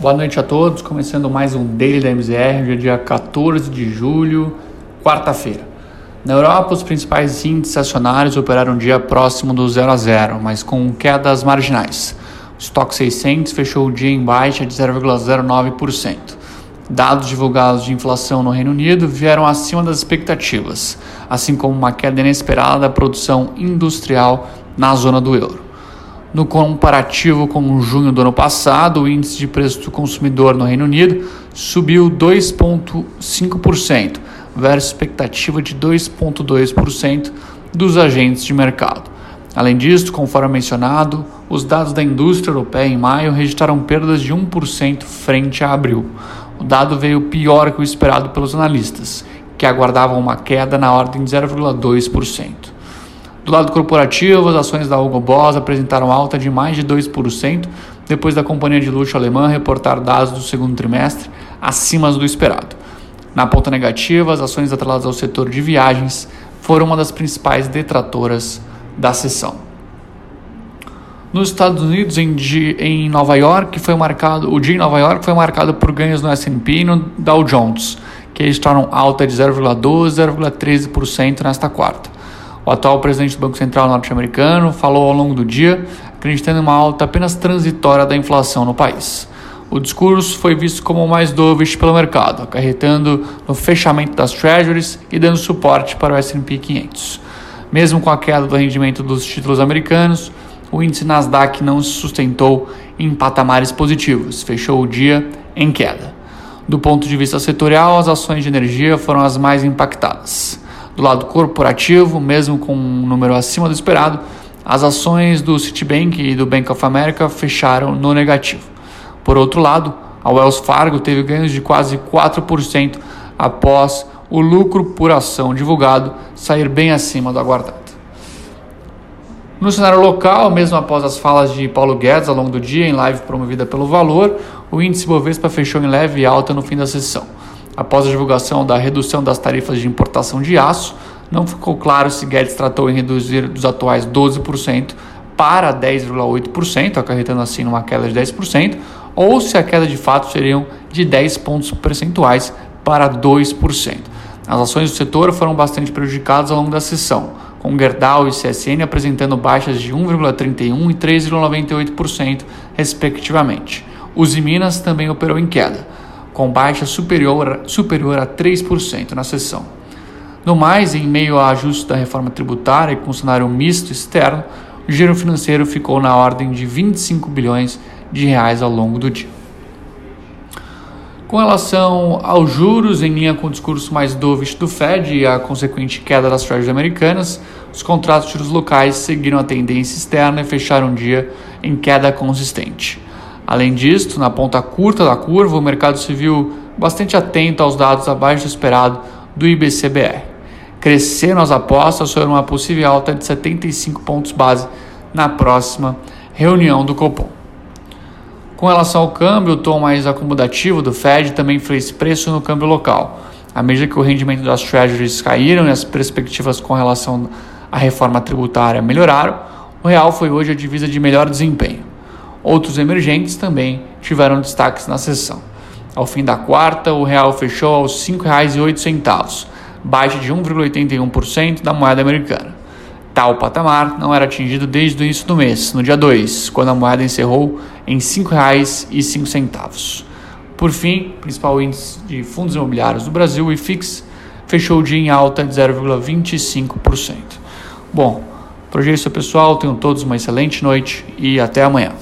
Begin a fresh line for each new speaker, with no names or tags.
Boa noite a todos, começando mais um Daily da MZR, hoje é dia 14 de julho, quarta-feira. Na Europa, os principais índices acionários operaram um dia próximo do 0 a 0, mas com quedas marginais. O estoque 600 fechou o dia em baixa de 0,09%. Dados divulgados de inflação no Reino Unido vieram acima das expectativas, assim como uma queda inesperada da produção industrial na zona do euro. No comparativo com junho do ano passado, o índice de preço do consumidor no Reino Unido subiu 2,5%, versus expectativa de 2,2% dos agentes de mercado. Além disso, conforme mencionado, os dados da indústria europeia em maio registraram perdas de 1% frente a abril. O dado veio pior que o esperado pelos analistas, que aguardavam uma queda na ordem de 0,2%. Do lado corporativo, as ações da Hugo Boss apresentaram alta de mais de 2% depois da companhia de luxo alemã reportar dados do segundo trimestre acima do esperado. Na ponta negativa, as ações atreladas ao setor de viagens foram uma das principais detratoras da sessão. Nos Estados Unidos, em, em Nova York, foi marcado, o dia em Nova York foi marcado por ganhos no S&P e no Dow Jones, que registraram alta de 0,12 e 0,13% nesta quarta. O atual presidente do Banco Central norte-americano falou ao longo do dia acreditando em uma alta apenas transitória da inflação no país. O discurso foi visto como o mais dovish pelo mercado, acarretando no fechamento das treasuries e dando suporte para o S&P 500. Mesmo com a queda do rendimento dos títulos americanos, o índice Nasdaq não se sustentou em patamares positivos, fechou o dia em queda. Do ponto de vista setorial, as ações de energia foram as mais impactadas. Do lado corporativo, mesmo com um número acima do esperado, as ações do Citibank e do Bank of America fecharam no negativo. Por outro lado, a Wells Fargo teve ganhos de quase 4% após o lucro por ação divulgado sair bem acima do aguardado. No cenário local, mesmo após as falas de Paulo Guedes ao longo do dia em live promovida pelo Valor, o índice Bovespa fechou em leve alta no fim da sessão. Após a divulgação da redução das tarifas de importação de aço, não ficou claro se Guedes tratou em reduzir dos atuais 12% para 10,8%, acarretando assim numa queda de 10%, ou se a queda de fato seriam de 10 pontos percentuais para 2%. As ações do setor foram bastante prejudicadas ao longo da sessão, com Gerdau e CSN apresentando baixas de 1,31% e 3,98%, respectivamente. Uzi Minas também operou em queda com baixa superior, superior a 3% na sessão. No mais, em meio a ajuste da reforma tributária e com cenário misto externo, o giro financeiro ficou na ordem de 25 bilhões de reais ao longo do dia. Com relação aos juros, em linha com o discurso mais dovish do Fed e a consequente queda das treasuries americanas, os contratos de juros locais seguiram a tendência externa e fecharam o dia em queda consistente. Além disso, na ponta curta da curva, o mercado se viu bastante atento aos dados abaixo do esperado do IBCBR. Cresceram as apostas sobre uma possível alta de 75 pontos base na próxima reunião do Copom. Com relação ao câmbio, o tom mais acomodativo do Fed também fez preço no câmbio local. À medida que o rendimento das treasuries caíram e as perspectivas com relação à reforma tributária melhoraram, o real foi hoje a divisa de melhor desempenho. Outros emergentes também tiveram destaques na sessão. Ao fim da quarta, o real fechou aos R$ 5,08, baixa de 1,81% da moeda americana. Tal patamar não era atingido desde o início do mês, no dia 2, quando a moeda encerrou em R$ 5,05. Por fim, o principal índice de fundos imobiliários do Brasil, o IFIX, fechou o dia em alta de 0,25%. Bom, hoje é pessoal. Tenham todos uma excelente noite e até amanhã.